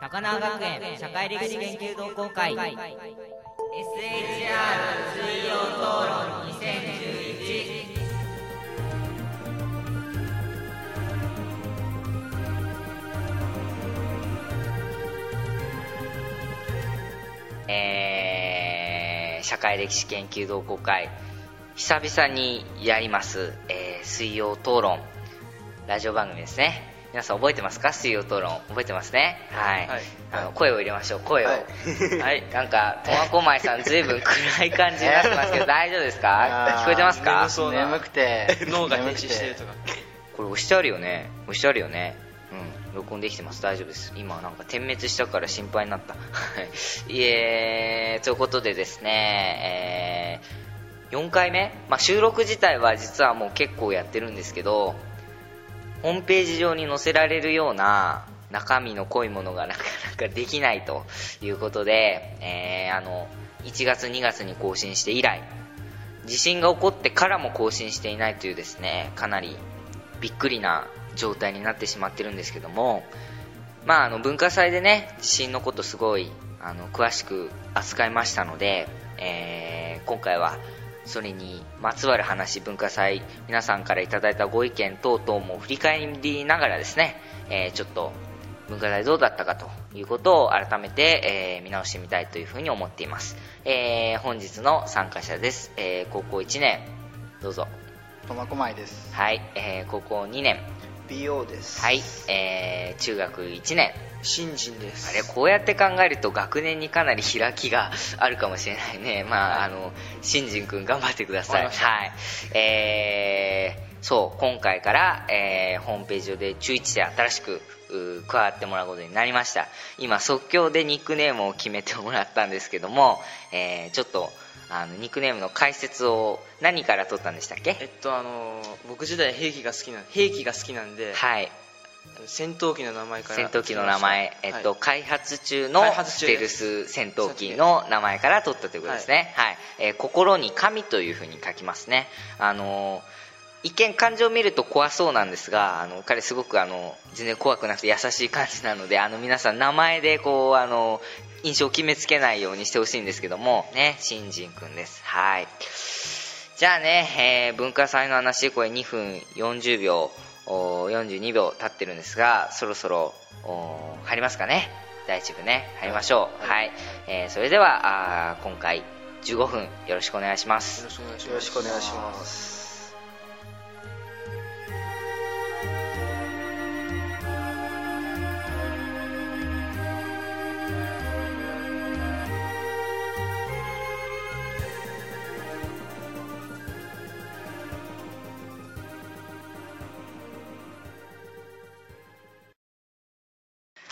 高輪学園社会歴史研究同好会。SHR 水曜討論2011えー、社会歴史研究同好会。久々にやります、えー水曜討論。ラジオ番組ですね。皆さん覚えてますか？水曜討論。覚えてますね？はい、はい。あの声を入れましょう。声を。ははい。い、なんか苫小牧さんずいぶん暗い感じになってますけど 大丈夫ですか？聞こえてますか？眠そうな。眠くて。脳が停止して。るとかこれ押してあるよね？押してあるよね？うん。録音できてます。大丈夫です。今なんか点滅したから心配になった。はい。いえということでですね、えー4回目、まあ、収録自体は実はもう結構やってるんですけどホームページ上に載せられるような中身の濃いものがなかなかできないということで、えーあの1月2月に更新して以来地震が起こってからも更新していないというですねかなりびっくりな状態になってしまってるんですけどもまああの文化祭でね地震のことすごいあの詳しく扱いましたので、えー今回はそれにまつわる話文化祭皆さんからいただいたご意見等々も振り返りながらですね、えーちょっと文化祭どうだったかということを改めて、えー見直してみたいというふうに思っています、えー本日の参加者です、えー高校1年どうぞ。苫小牧です。はい、えー高校2年。BO です。はい、えー中学1年新人です。あれこうやって考えると学年にかなり開きがあるかもしれないね。まあ、あの新人くん頑張ってください。はい。えーそう今回から、えーホームページ上で中1で新しくう加わってもらうことになりました。今即興でニックネームを決めてもらったんですけども、えーちょっとあのニックネームの解説を何から取ったんでしたっけ？えっとあの僕自体兵器が好きな兵器が好きなんで、はい戦闘機の名前から戦闘機の名前、えっと、はい。開発中のステルス戦闘機の名前から取ったということですね、はい。えー心に神というふうに書きますね、あのー一見感情を見ると怖そうなんですがあの彼すごくあの全然怖くなくて優しい感じなのであの皆さん名前でこうあの印象を決めつけないようにしてほしいんですけども。ね。新人くんです。はい。じゃあね、えー文化祭の話これ2分40秒42秒経ってるんですがそろそろ入りますかね？第一部ね。入りましょう。はい、えーそれではあー今回15分よろしくお願いします。よろしくお願いします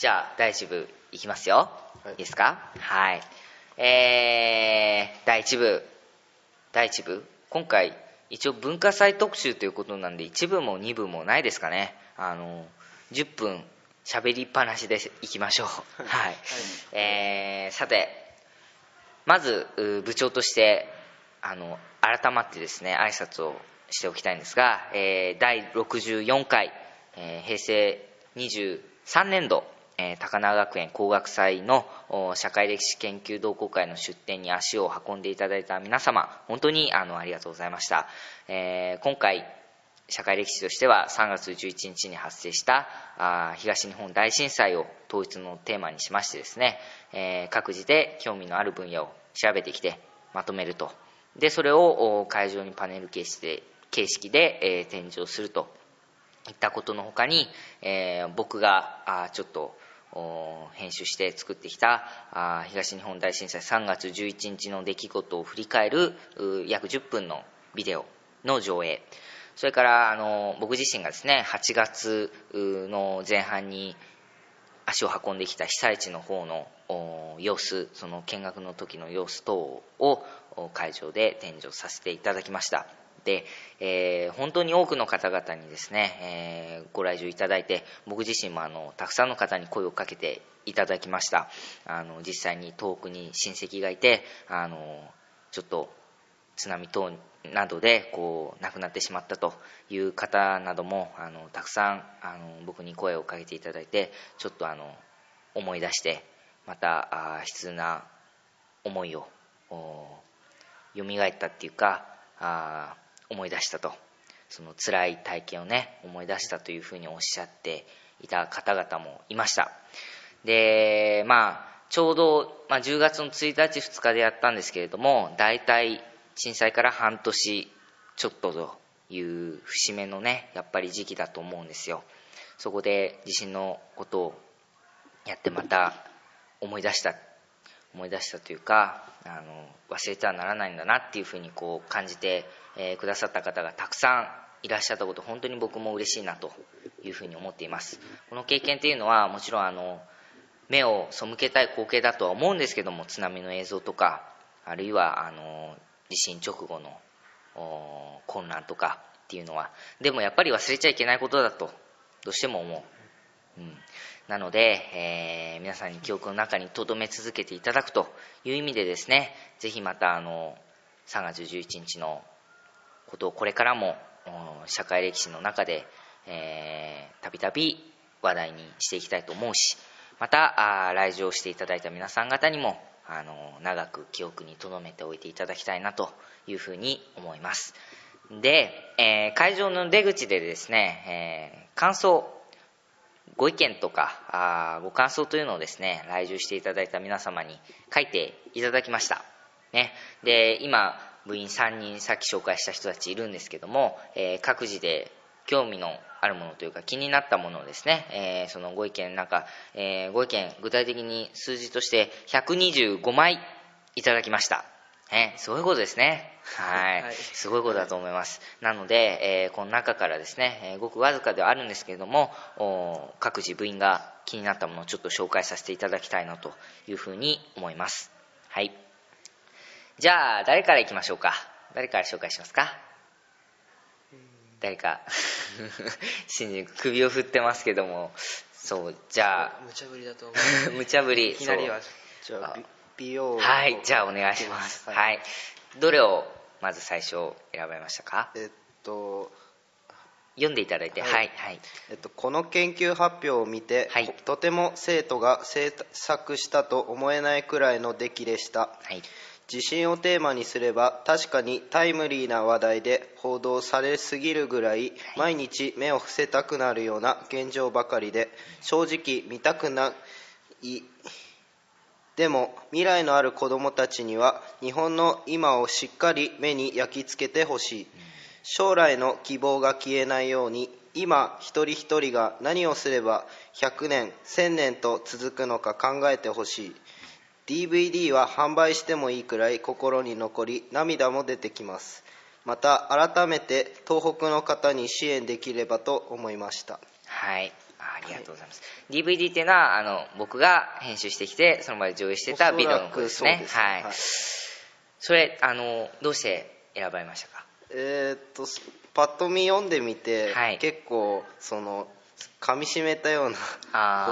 じゃあ第一部いきますよ、い、いですか？はい。えー、第一部。第一部？今回一応文化祭特集ということなんで1部も2部もないですかね。あの10分喋りっぱなしでいきましょう。はい、えーさてまずう部長としてあの改まってですね挨拶をしておきたいんですが、えー第64回、えー平成23年度、え高輪学園工学祭の社会歴史研究同好会の出展に足を運んでいただいた皆様本当にあのありがとうございました、えー今回社会歴史としては3月11日に発生したあ東日本大震災を統一のテーマにしましてですね、えー各自で興味のある分野を調べてきてまとめると。でそれを会場にパネル形式で形式で、えー展示をするといったことの他に、え僕があちょっと編集して作ってきた東日本大震災3月11日の出来事を振り返る約10分のビデオの上映。それからあの僕自身がですね8月の前半に足を運んできた被災地の方の様子その見学の時の様子等を会場で展示をさせていただきました。で、えー本当に多くの方々にですね、えーご来場いただいて僕自身もあのたくさんの方に声をかけていただきました。あの実際に遠くに親戚がいてあのちょっと津波等などでこう亡くなってしまったという方などもあのたくさんあの僕に声をかけていただいてちょっとあの思い出してまたあ悲痛な思いを蘇ったっていうかあ思い出したと。その辛い体験をね思い出したというふうにおっしゃっていた方々もいました。でまあちょうど、まあ、10月の1日2日でやったんですけれども大体震災から半年ちょっとという節目のねやっぱり時期だと思うんですよ。そこで地震のことをやってまた思い出した思い出したというかあの忘れてはならないんだなっていうふうにこう感じて、えー、くださった方がたくさんいらっしゃったこと本当に僕も嬉しいなというふうに思っています。この経験っていうのはもちろんあの目を背けたい光景だとは思うんですけども津波の映像とかあるいはあの地震直後の混乱とかっていうのはでもやっぱり忘れちゃいけないことだとどうしても思う、うん、なので、えー、皆さんに記憶の中に留め続けていただくという意味でですねぜひまたあの3月11日のことをこれからも社会歴史の中でたびたび話題にしていきたいと思うしまた来場していただいた皆さん方にもあの長く記憶に留めておいていただきたいなというふうに思います。で、えー、会場の出口でですね、えー、感想ご意見とかあご感想というのをですね来場していただいた皆様に書いていただきましたねで今部員3人さっき紹介した人たちいるんですけども、えー、各自で興味のあるものというか気になったものをですね、えー、そのご意見なんか、えー、ご意見具体的に数字として125枚いただきました。ね、すごいことですね。はい。すごいことだと思います。なので、えー、この中からですね、えー、ごくわずかではあるんですけれども、各自部員が気になったものをちょっと紹介させていただきたいなというふうに思います。はい。じゃあ、誰からいきましょうか？誰から紹介しますか？誰か 新人首を振ってますけどもそうじゃあ無茶ぶりだと思う 無茶ぶりいきなりはじゃあ美容はいじゃあお願いします。はい、はい、どれをまず最初選ばれましたか？えっと読んでいただいて、はい、はい、はい、えっと、この研究発表を見て、はい、とても生徒が制作したと思えないくらいの出来でした、はい、地震をテーマにすれば確かにタイムリーな話題で報道されすぎるぐらい。毎日目を伏せたくなるような現状ばかりで正直見たくないでも未来のある子どもたちには日本の今をしっかり目に焼き付けてほしい。将来の希望が消えないように今一人一人が何をすれば100年1000年と続くのか考えてほしい。DVD は販売してもいいくらい心に残り涙も出てきます。また改めて東北の方に支援できればと思いました。はい。ありがとうございます、はい、DVD っていうのはあの僕が編集してきてその場で上映してたビデオのことですね。はい、はい、それあのどうして選ばれましたか？えー、っとパッと見読んでみて、はい、結構その噛みしめたような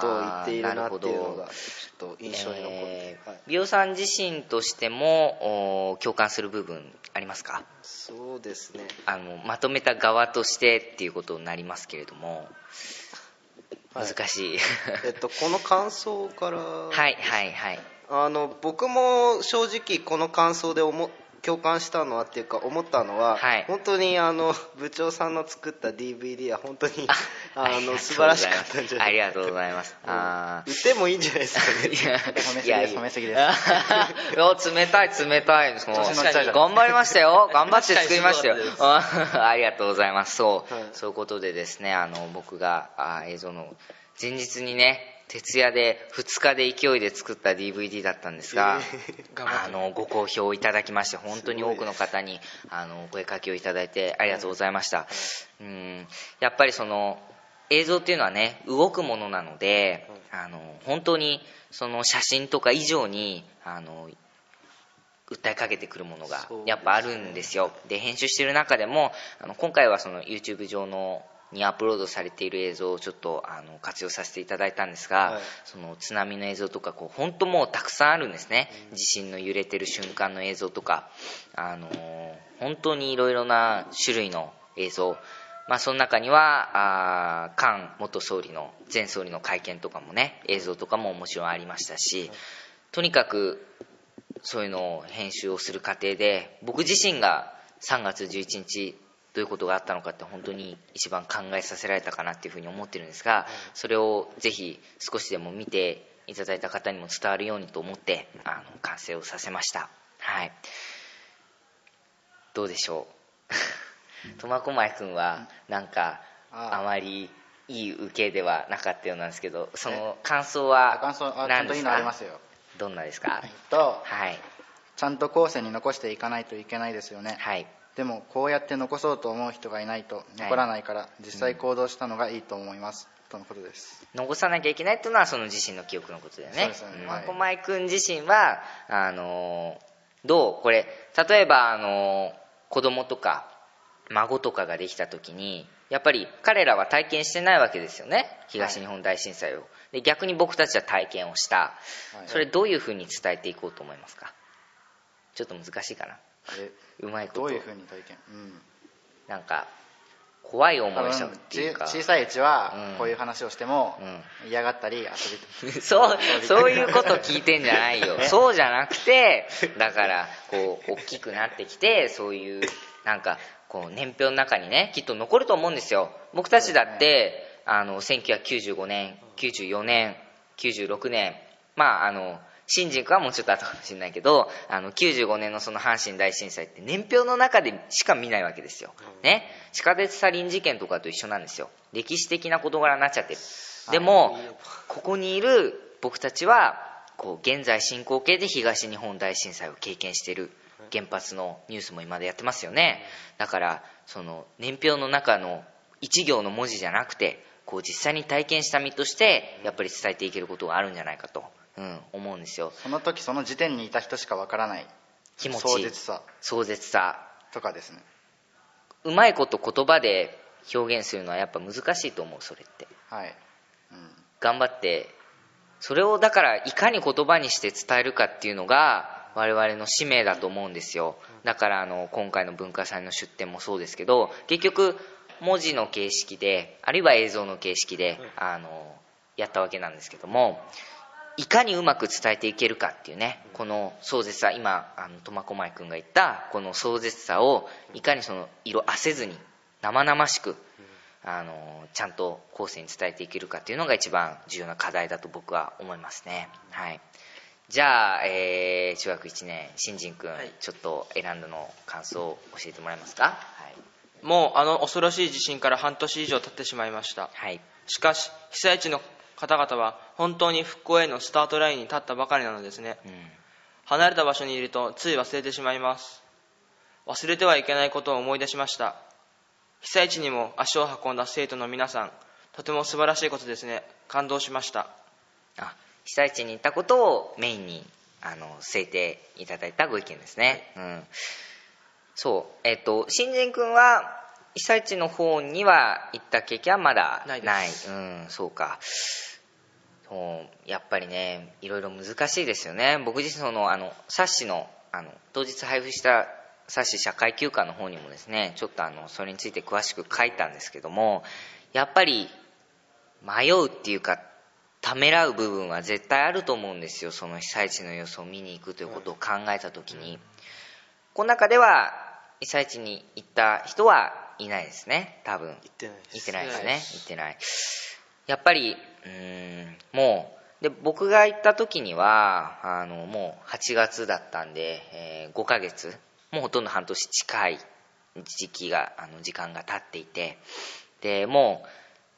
ことを言っているなっていうのがちょっと印象に残って、えーはい、美容さん自身としても共感する部分ありますか？そうですね。あのまとめた側としてっていうことになりますけれども難しい、はい、えっとこの感想から。はいはいはい。あの僕も正直この感想で思共感したのはっていうか思ったのは、はい、本当にあの部長さんの作った DVD は本当にあの素晴らしかったんじゃないありがとうございます。あ売ってもいいんじゃないですかね。いや、褒めすぎです。いや、冷たい、冷たい。頑張りましたよ。頑張って作りましたよ。ありがとうございます。そう、はい、そういうことでですね、あの、僕があ映像の前日にね、徹夜で2日で勢いで作った DVD だったんですが、えー、あのご好評いただきまして本当に多くの方にあの声かけをいただいてありがとうございました、うんやっぱりその映像っていうのはね動くものなので、あの本当にその写真とか以上にあの訴えかけてくるものがやっぱあるんですよ。で編集してる中でもあの今回はその YouTube 上のにアップロードされている映像をちょっとあの活用させていただいたんですが、はい、その津波の映像とかこう本当もうたくさんあるんですね、うん、地震の揺れてる瞬間の映像とか、あの本当にいろいろな種類の映像。まあ、その中にはあ菅元総理の前総理の会見とかもね映像とかももちろんありましたしとにかくそういうのを編集をする過程で僕自身が3月11日どういうことがあったのかって本当に一番考えさせられたかなっていうふうに思ってるんですがそれをぜひ少しでも見ていただいた方にも伝わるようにと思ってあの完成をさせました。はい。どうでしょう？苫小牧君はなんかあまりいい受けではなかったようなんですけどその感想は感想あちゃんといいのありますよ。どんなですか、と、はい、ちゃんと後世に残していかないといけないですよね、はい、でもこうやって残そうと思う人がいないと残らないから、実際行動したのがいいと思います、とのことです。残さなきゃいけないっていうのはその自身の記憶のことだよね。そうですね、はい、君自身はあのどうこれ例えばあの子供とか孫とかができた時にやっぱり彼らは体験してないわけですよね。東日本大震災を、で逆に僕たちは体験をした、それどういうふうに伝えていこうと思いますか？ちょっと難しいかなうまいこと。どういうふうに体験、うん、なんか怖い思いしたっていうか。小さいうちはこういう話をしても嫌がったり遊び そうそういうこと聞いてんじゃないよ。そうじゃなくてだからこう大きくなってきてそういうなんかこう年表の中にねきっと残ると思うんですよ。僕たちだって、あの1995年94年96年まああの新人君はもうちょっと後かもしれないけどあの95年のその阪神大震災って年表の中でしか見ないわけですよ、ね、地下鉄サリン事件とかと一緒なんですよ。歴史的な事柄になっちゃって。るでもここにいる僕たちはこう現在進行形で東日本大震災を経験している原発のニュースも今でやってますよね。だからその年表の中の1行の文字じゃなくてこう実際に体験した身としてやっぱり伝えていけることがあるんじゃないかと、うん、思うんですよ。その時その時点にいた人しかわからない。気持ち。壮絶さ。壮絶さ。とかですね。うまいこと言葉で表現するのはやっぱ難しいと思うそれって。はい、うん、頑張ってそれをだからいかに言葉にして伝えるかっていうのが我々の使命だと思うんですよ。だからあの今回の文化祭の出展もそうですけど結局文字の形式であるいは映像の形式であのやったわけなんですけどもいかにうまく伝えていけるかっていうねこの壮絶さ。今あの苫小牧君が言ったこの壮絶さをいかにその色あせずに生々しくあのちゃんと後世に伝えていけるかっていうのが一番重要な課題だと僕は思いますね。はい。じゃあ、えー、中学1年新人君、はい、ちょっと選んだの感想を教えてもらえますか、はい、もうあの恐ろしい地震から半年以上経ってしまいました、はい、しかし被災地の方々は本当に復興へのスタートラインに立ったばかりなのですね、うん、離れた場所にいるとつい忘れてしまいます。忘れてはいけないことを思い出しました。被災地にも足を運んだ生徒の皆さんとても素晴らしいことですね。感動しました。あ被災地に行ったことをメインにあの制定いただいたご意見ですね、うん、そう。えっ、と新人君は被災地の方には行った経験はまだない。うんそうかそうやっぱりねいろいろ難しいですよね。僕自身そのあの冊子のあの当日配布した冊子社会休暇の方にもですねちょっとあのそれについて詳しく書いたんですけどもやっぱり迷うっていうかためらう部分は絶対あると思うんですよ。その被災地の様子を見に行くということを考えた時に。この中では被災地に行った人はいないですね。多分。行ってないです。行ってないですね。行ってないやっぱりうんもうで僕が行った時にはあのもう8月だったんで、えー、5ヶ月。もうほとんど半年近い時期があの時間が経っていて。でもう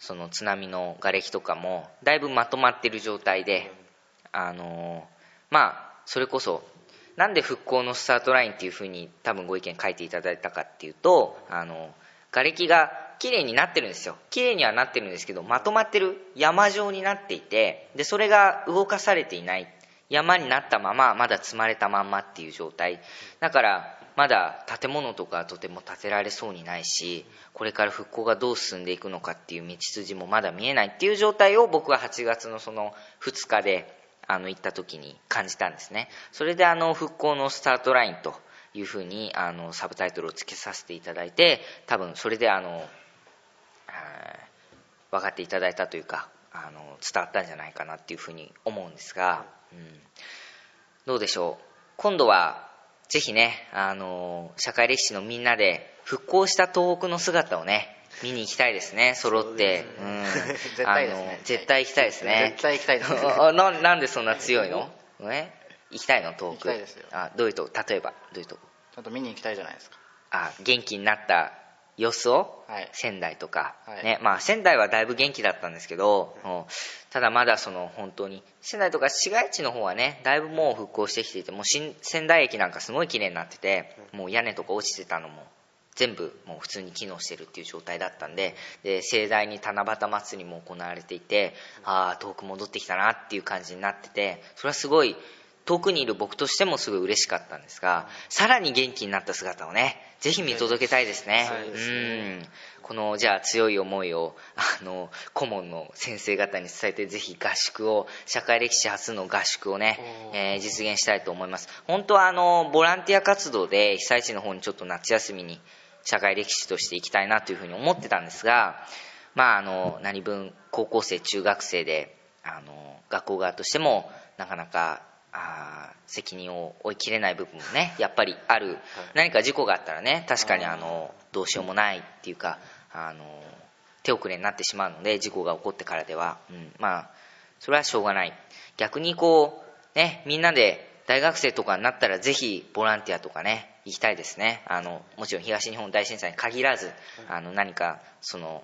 その津波の瓦礫とかもだいぶまとまってる状態であのまあそれこそなんで復興のスタートラインっていうふうに多分ご意見書いていただいたかっていうとあの瓦礫が綺麗になってるんですよ。綺麗にはなってるんですけどまとまってる。山状になっていてでそれが動かされていない。山になったまままだ積まれたまんまっていう状態。だからまだ建物とかとても建てられそうにないしこれから復興がどう進んでいくのかっていう道筋もまだ見えないっていう状態を僕は8月のその2日であの行った時に感じたんですね。それであの復興のスタートラインというふうにあのサブタイトルをつけさせていただいて多分それであの分かっていただいたというかあの伝わったんじゃないかなっていうふうに思うんですが、うん、どうでしょう？今度はぜひねあの社会歴史のみんなで復興した東北の姿をね見に行きたいですね。揃って。う、ん、絶対ですね。絶対行きたいですね。絶対行きたいです ななんでそんな強いの？え行きたいの？東北。行きたいですよ。あどういうとこ例えば？どういうと？こちゃんと見に行きたいじゃないですか。あ元気になった様子を、はい。仙台とか、はい。ねまあ、仙台はだいぶ元気だったんですけど、もうただまだその本当に仙台とか市街地の方はねだいぶもう復興してきていてもう新仙台駅なんかすごい綺麗になっててもう屋根とか落ちてたのも全部もう普通に機能してるっていう状態だったんでで盛大に七夕祭りも行われていてああ遠く戻ってきたなっていう感じになっててそれはすごい遠くにいる僕としてもすごい嬉しかったんですがさらに元気になった姿をねぜひ見届けたいですね。うん。このじゃあ強い思いをあの顧問の先生方に伝えてぜひ合宿を社会歴史初の合宿をね、えー実現したいと思います。本当はあのボランティア活動で被災地の方にちょっと夏休みに社会歴史として行きたいなというふうに思ってたんですがまああの何分高校生中学生であの学校側としてもなかなかあー責任を負いきれない部分もねやっぱりある、何か事故があったらね確かにあのどうしようもないっていうかあの手遅れになってしまうので事故が起こってからでは、うん、まあそれはしょうがない。逆にこうねみんなで大学生とかになったらぜひボランティアとかね行きたいですね。あのもちろん東日本大震災に限らずあの何かその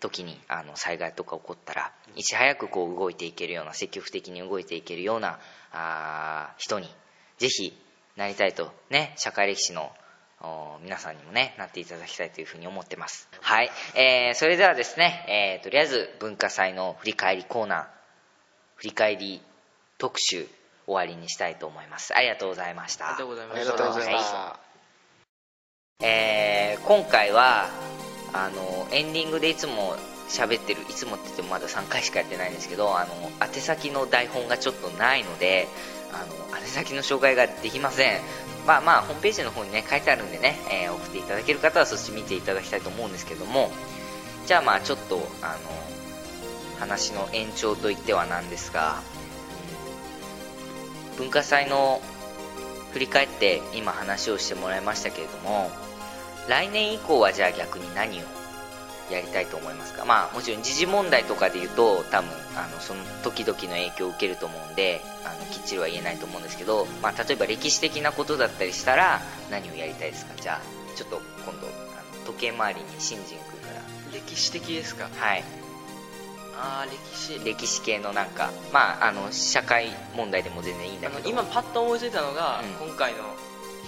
時にあの災害とか起こったらいち早くこう動いていけるような積極的に動いていけるようなあー人にぜひなりたいとね社会歴史のお皆さんにもねなっていただきたいというふうに思ってます。はい、えーそれではですね、えーとりあえず文化祭の振り返りコーナー振り返り特集終わりにしたいと思います。ありがとうございました。ありがとうございました。はたえー今回はあのエンディングでいつも喋ってるいつもって言ってもまだ3回しかやってないんですけどあの宛先の台本がちょっとないのであの宛先の紹介ができません。まあまあホームページの方にね書いてあるんでね、えー送っていただける方はそっち見ていただきたいと思うんですけども。じゃあまあちょっとあの話の延長といってはなんですが、うん文化祭の振り返って今話をしてもらいましたけれども来年以降はじゃあ逆に何をやりたいと思いますか？まあもちろん時事問題とかで言うと多分あのその時々の影響を受けると思うんであのきっちりは言えないと思うんですけど、まあ、例えば歴史的なことだったりしたら何をやりたいですか？じゃあちょっと今度あの時計回りに新人君か歴史的ですか？らはい。ああ歴史。歴史系のなんかまああの社会問題でも全然いいんだけど。今パッと思いついたのが、うん。今回の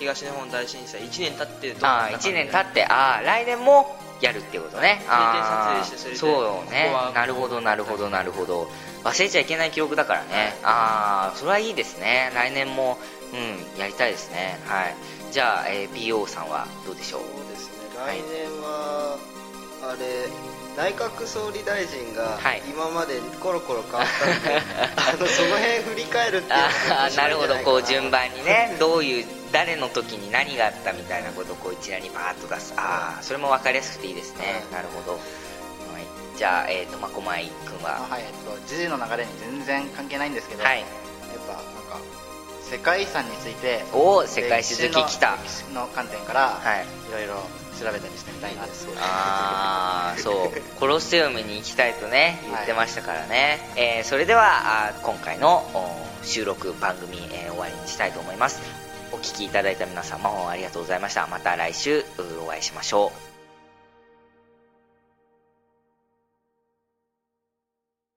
東日本大震災1年経ってどうああ1年経ってああ来年もやるっていうことね。ああ撮影してそれで。そうね。ここはなるほどなるほどなるほど。忘れちゃいけない記録だからね。ああそれはいいですね。来年もうんやりたいですね。はい。じゃあ、えー BO さんはどうでしょう？そうですね。はい。来年は、あれ内閣総理大臣がはい。今までコロコロ変わったんで、あのその辺振り返るっていうのがないるほど。こう順番にねどういう誰の時に何があったみたいなことをこう一覧にバーッと出す。ああそれも分かりやすくていいですね。なるほど、はい、じゃあ、えー、苫小牧君は。あはいえっと時事の流れに全然関係ないんですけど、はい。やっぱなんか世界遺産についておお世界史好き来た。歴史の観点から、はい。いろいろ調べたりしてみたいなって。ああそう。コロッセウムに行きたいとね言ってましたからね、えーそれでは今回のお収録番組、えー終わりにしたいと思いますお聞きいただいた皆様もありがとうございました。また来週お会いしましょう。